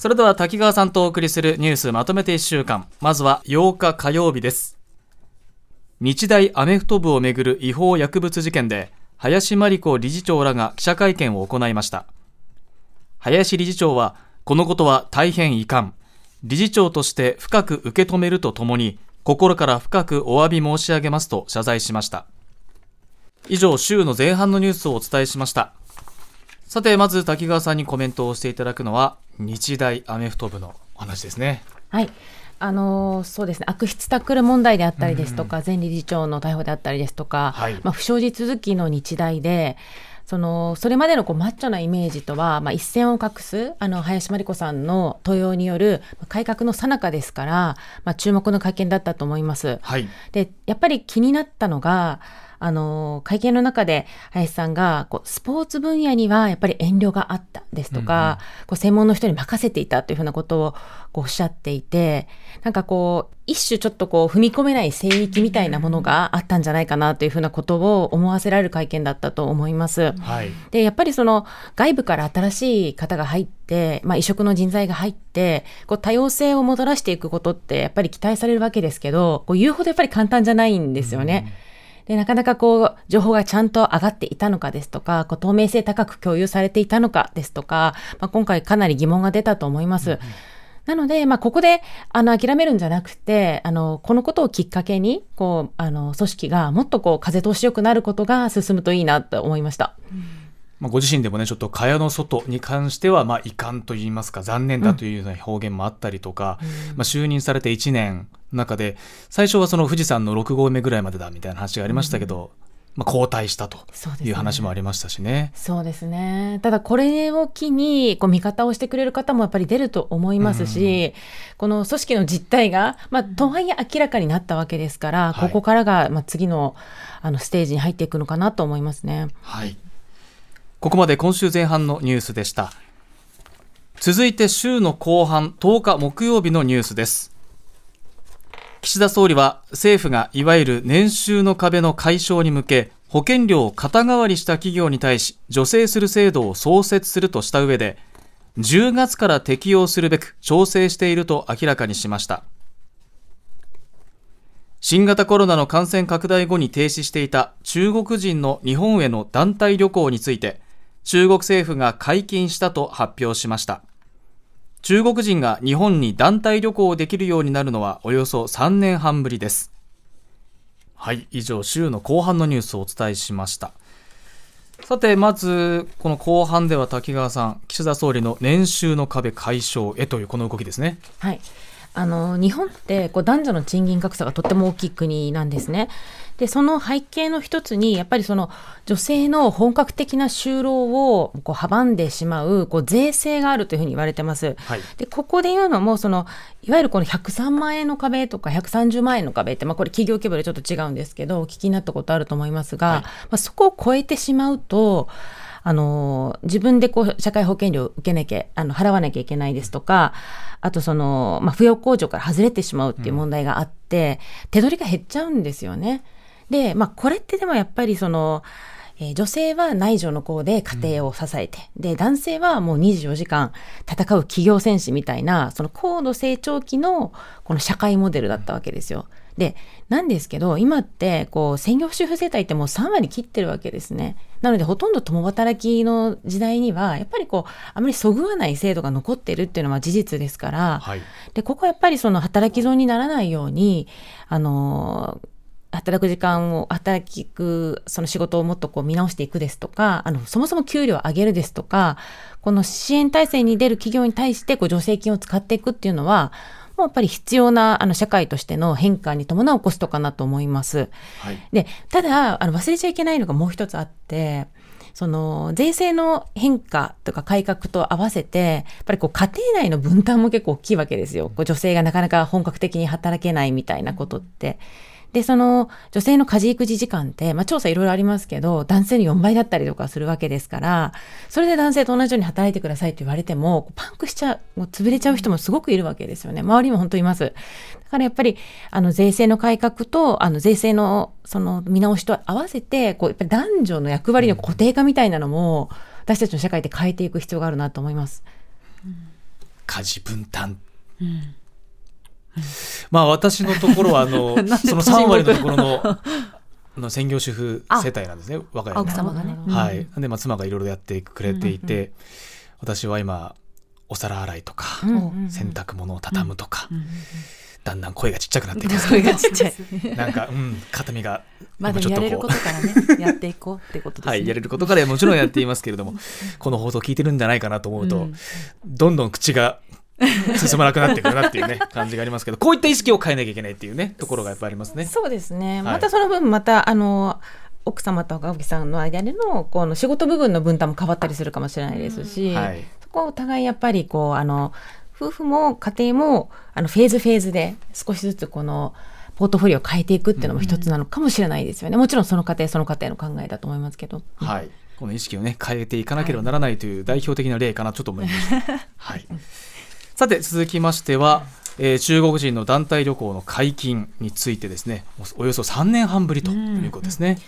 それでは滝川さんとお送りするニュースまとめて1週間。まずは8日火曜日です。日大アメフト部をめぐる違法薬物事件で林真理子理事長らが記者会見を行いました。林理事長はこのことは大変遺憾。理事長として深く受け止めるとともに心から深くお詫び申し上げますと謝罪しました。以上週の前半のニュースをお伝えしました。さてまず滝川さんにコメントをしていただくのは日大アメフト部の話ですね。はい。あのそうですね。悪質タックル問題であったりですとか、前理事長の逮捕であったりですとか、はい、まあ、不祥事続きの日大で、そのそれまでのこうマッチョなイメージとは、まあ、一線を画すあの林真理子さんの登用による改革の最中ですから、まあ、注目の会見だったと思います。はい、でやっぱり気になったのがあの、会見の中で林さんが、こう、スポーツ分野にはやっぱり遠慮があったですとか、うんうん、こう専門の人に任せていたというふうなことをこうおっしゃっていて、なんかこう、一種ちょっとこう、踏み込めない聖域みたいなものがあったんじゃないかなというふうなことを思わせられる会見だったと思います。はい、で、やっぱりその、外部から新しい方が入って、まあ、異色の人材が入って、こう、多様性をもたらしていくことって、やっぱり期待されるわけですけど、こう言うほどやっぱり簡単じゃないんですよね。うんで、なかなかこう、情報がちゃんと上がっていたのかですとか、こう透明性高く共有されていたのかですとか、まあ、今回かなり疑問が出たと思います。うんなので、まあ、ここで、あの、諦めるんじゃなくて、あの、このことをきっかけに、こう、あの、組織がもっとこう、風通しよくなることが進むといいなと思いました。うんまあ、ご自身でもねちょっと蚊帳の外に関してはまあ遺憾といいますか残念だというような表現もあったりとか、うん、まあ、就任されて1年の中で最初はその富士山の6合目ぐらいまでだみたいな話がありましたけど、まあ、交代したという話もありましたしね。そうですね。ただこれを機にこう味方をしてくれる方もやっぱり出ると思いますし、うん、この組織の実態が、まあ、とはいえ明らかになったわけですから、ここからがまあ次のあのステージに入っていくのかなと思いますね。はいここまで今週前半のニュースでした。続いて週の後半10日木曜日のニュースです。岸田総理は政府がいわゆる年収の壁の解消に向け保険料を肩代わりした企業に対し助成する制度を創設するとした上で10月から適用するべく調整していると明らかにしました。新型コロナの感染拡大後に停止していた中国人の日本への団体旅行について中国政府が解禁したと発表しました。中国人が日本に団体旅行できるようになるのはおよそ3年半ぶりです。はい以上週の後半のニュースをお伝えしました。さてまずこの後半では滝川さん岸田総理の年収の壁解消へというこの動きですね。はい。あの日本ってこう男女の賃金格差がとっても大きい国なんですね。でその背景の一つにやっぱりその女性の本格的な就労をこう阻んでしまうこう税制があるというふうに言われてます。はい、でここで言うのもそのいわゆるこの103万円の壁とか130万円の壁って、まあ、これ企業規模でちょっと違うんですけどお聞きになったことあると思いますが、はい、まあ、そこを超えてしまうとあの自分でこう社会保険料を受けなきゃあの払わなきゃいけないですとかあとその、まあ、扶養控除から外れてしまうっていう問題があって、うん、手取りが減っちゃうんですよね。で、まあ、これってでもやっぱりその、えー、女性は内助の功で家庭を支えて、うん、で、男性はもう24時間戦う企業戦士みたいな、その高度成長期のこの社会モデルだったわけですよ。で、なんですけど、今って、こう、専業主婦世帯ってもう3割切ってるわけですね。なので、ほとんど共働きの時代には、やっぱりこう、あまりそぐわない制度が残ってるっていうのは事実ですから、はい、で、ここはやっぱりその働き損にならないように、あの、働く時間を、働く、その仕事をもっとこう見直していくですとか、あの、そもそも給料を上げるですとか、この支援体制に出る企業に対して、こう、助成金を使っていくっていうのは、もうやっぱり必要な、あの、社会としての変化に伴うコストかなと思います。はい、で、ただ、あの、忘れちゃいけないのがもう一つあって、その税制の変化とか改革と合わせて、やっぱりこう家庭内の分担も結構大きいわけですよ。こう女性がなかなか本格的に働けないみたいなことって。で、その女性の家事育児時間って、まあ調査いろいろありますけど、男性の4倍だったりとかするわけですから、それで男性と同じように働いてくださいって言われても、パンクしちゃう、もう潰れちゃう人もすごくいるわけですよね。周りも本当います。だからやっぱり、あの税制の改革と、あの税制のその見直しと合わせて、こう、やっぱり男女の役割の固定化みたいなのも、私たちの社会で変えていく必要があるなと思います。うん家事分担、まあ私のところはあの その3割のところの あの専業主婦世帯なんですね我が家の。奥様がね。はい、で、まあ、妻がいろいろやってくれていて、私は今お皿洗いとか、洗濯物を畳むとか、だんだん声がちっちゃくなっていく。声がちっちゃい。なんか、うん、肩身がまだちょっとこう。やれることからね、やっていこうってことですね。はい、やれることからもちろんやっていますけれども、この放送聞いてるんじゃないかなと思うと、うん。どんどん口が 進まなくなってくるなっていうね、感じがありますけど、こういった意識を変えなきゃいけないっていうね、ところがやっぱりありますね。そうですね。はいまたその分、また、あの、奥様と青木さんの間でのこの仕事部分の分担も変わったりするかもしれないですし、はい。そこはお互いやっぱりこうあの夫婦も家庭もあのフェーズフェーズで少しずつこのポートフォリオを変えていくっていうのも一つなのかもしれないですよね。もちろんその家庭その家庭の考えだと思いますけど。はい。この意識をね、変えていかなければならないという代表的な例かな、ちょっと思いました。はい。さて、続きましては、えー中国人の団体旅行の解禁についてですね、およそ3年半ぶりということですね。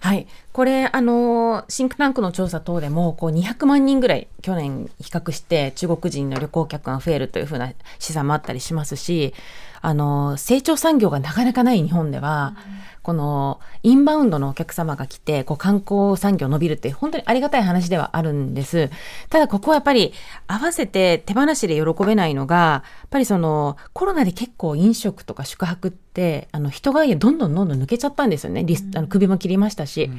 はい、これあのシンクタンクの調査等でもこう200万人ぐらい去年比較して中国人の旅行客が増えるというふうな試算もあったりしますしあの成長産業がなかなかない日本では、このインバウンドのお客様が来てこう観光産業伸びるって本当にありがたい話ではあるんです。ただここはやっぱり合わせて手放しで喜べないのがやっぱりそのコロナで結構飲食とか宿泊ってあの人がどんどんどんどん抜けちゃったんですよね。リスあの首も切りましたし。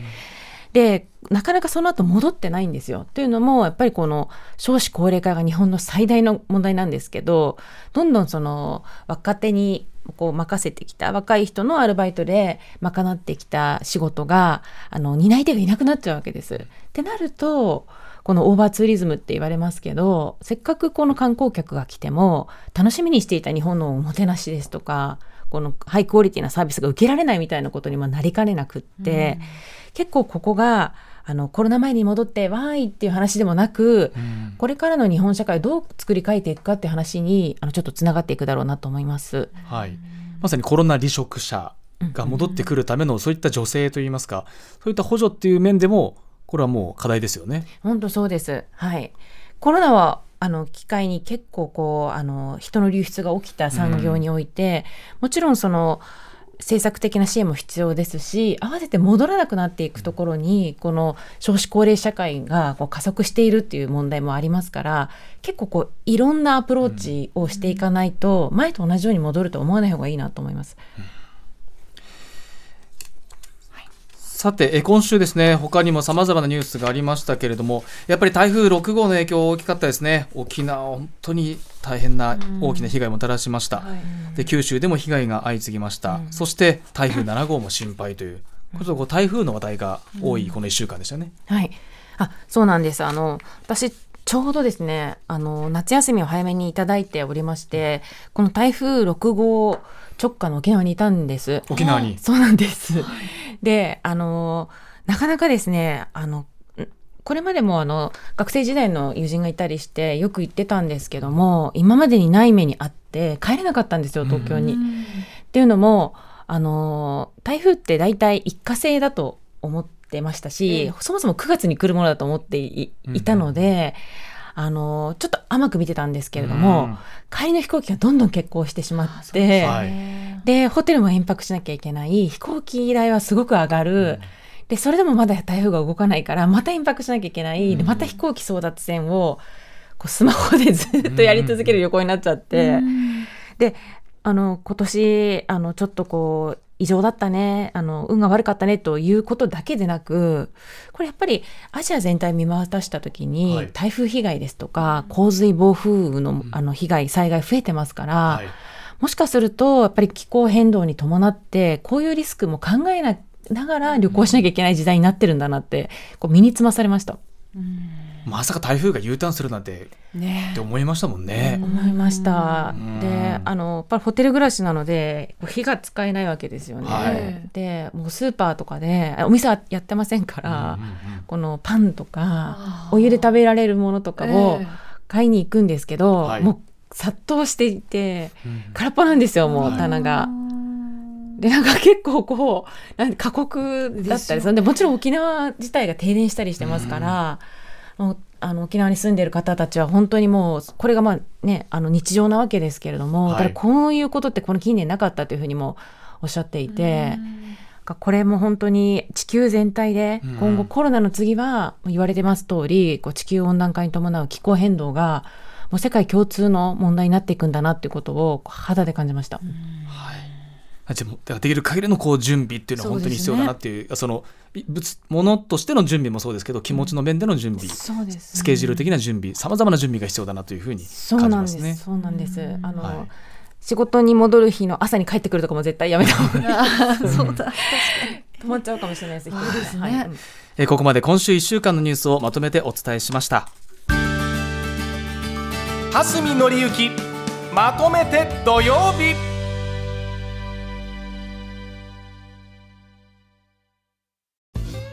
でなかなかその後戻ってないんですよ。というのもやっぱりこの少子高齢化が日本の最大の問題なんですけどどんどんその若手にこう任せてきた若い人のアルバイトで賄ってきた仕事があの担い手がいなくなっちゃうわけです。ってなるとこのオーバーツーリズムって言われますけどせっかくこの観光客が来ても楽しみにしていた日本のおもてなしですとかこのハイクオリティなサービスが受けられないみたいなことにもなりかねなくって、結構ここがあのコロナ前に戻ってわーいっていう話でもなく、うんこれからの日本社会をどう作り変えていくかって話にあのちょっとつながっていくだろうなと思います。はい。まさにコロナ離職者が戻ってくるためのそういった女性といいますか、そういった補助っていう面でも、これはもう課題ですよね。本当そうです。はい。コロナはあの機会に結構こうあの人の流出が起きた産業において、もちろんその政策的な支援も必要ですし合わせて戻らなくなっていくところにこの少子高齢社会がこう加速しているっていう問題もありますから結構こういろんなアプローチをしていかないと、前と同じように戻ると思わない方がいいなと思います。さて、え今週ですね、他にも様々なニュースがありましたけれども、やっぱり台風6号の影響大きかったですね。沖縄、本当に大変な大きな被害をもたらしました。で、九州でも被害が相次ぎました。そして、台風7号も心配という、こう台風の話題が多いこの1週間でしたね。はい。あ、そうなんです。あの、私、ちょうどですね、あの、夏休みを早めにいただいておりまして、この台風6号直下の沖縄にいたんです。沖縄に。そうなんです。で、あの、なかなかですね、あの、んこれまでもあの学生時代の友人がいたりしてよく行ってたんですけども今までにない目にあって帰れなかったんですよ東京に。っていうのもあの台風って大体一過性だと思ってましたし、そもそも9月に来るものだと思っていいたので、あのちょっと甘く見てたんですけれども、うん。帰りの飛行機がどんどん欠航してしまって、はい。でホテルも延泊しなきゃいけない。飛行機代はすごく上がる。でそれでもまだ台風が動かないからまた延泊しなきゃいけない、でまた飛行機争奪戦をこうスマホでずっとやり続ける旅行になっちゃって、であの今年あのちょっとこう異常だったねあの運が悪かったねということだけでなくこれやっぱりアジア全体見渡した時に、はい。台風被害ですとか洪水暴風雨のあの被害災害増えてますから、はい。もしかするとやっぱり気候変動に伴ってこういうリスクも考えなながら旅行しなきゃいけない時代になってるんだなってこう身につまされました。まさか台風が U ターンするなんてね。って思いましたもんね。思いました。うん。で、あのやっぱりホテル暮らしなのでこう火が使えないわけですよね。はい。で、もうスーパーとかであお店はやってませんから、うんうんうんこのパンとかお湯で食べられるものとかをええ。買いに行くんですけど、はい。もう殺到していてうん空っぽなんですよもうはい。棚が。でなんか結構こうなん過酷だったりする。んでもちろん沖縄自体が停電したりしてますから、あの沖縄に住んでいる方たちは本当にもうこれがまあねあの日常なわけですけれども、はいただこういうことってこの近年なかったというふうにもおっしゃっていて。これも本当に地球全体でうん今後コロナの次は言われてます通りこう地球温暖化に伴う気候変動がもう世界共通の問題になっていくんだなっていうことを肌で感じました。あじゃあもうだからできる限りのこう準備っていうのは本当に必要だなっていうそのい物物としての準備もそうですけど気持ちの面での準備、そうですスケジュール的な準備さまざまな準備が必要だなというふうにそうなんです。感じますね。そうなんです。あの、はい仕事に戻る日の朝に帰ってくるとかも絶対やめた方がいい。そうだ。止まっちゃうかもしれないです。そうですねはいえーここまで今週1週間のニュースをまとめてお伝えしました蓮見紀之まとめて土曜日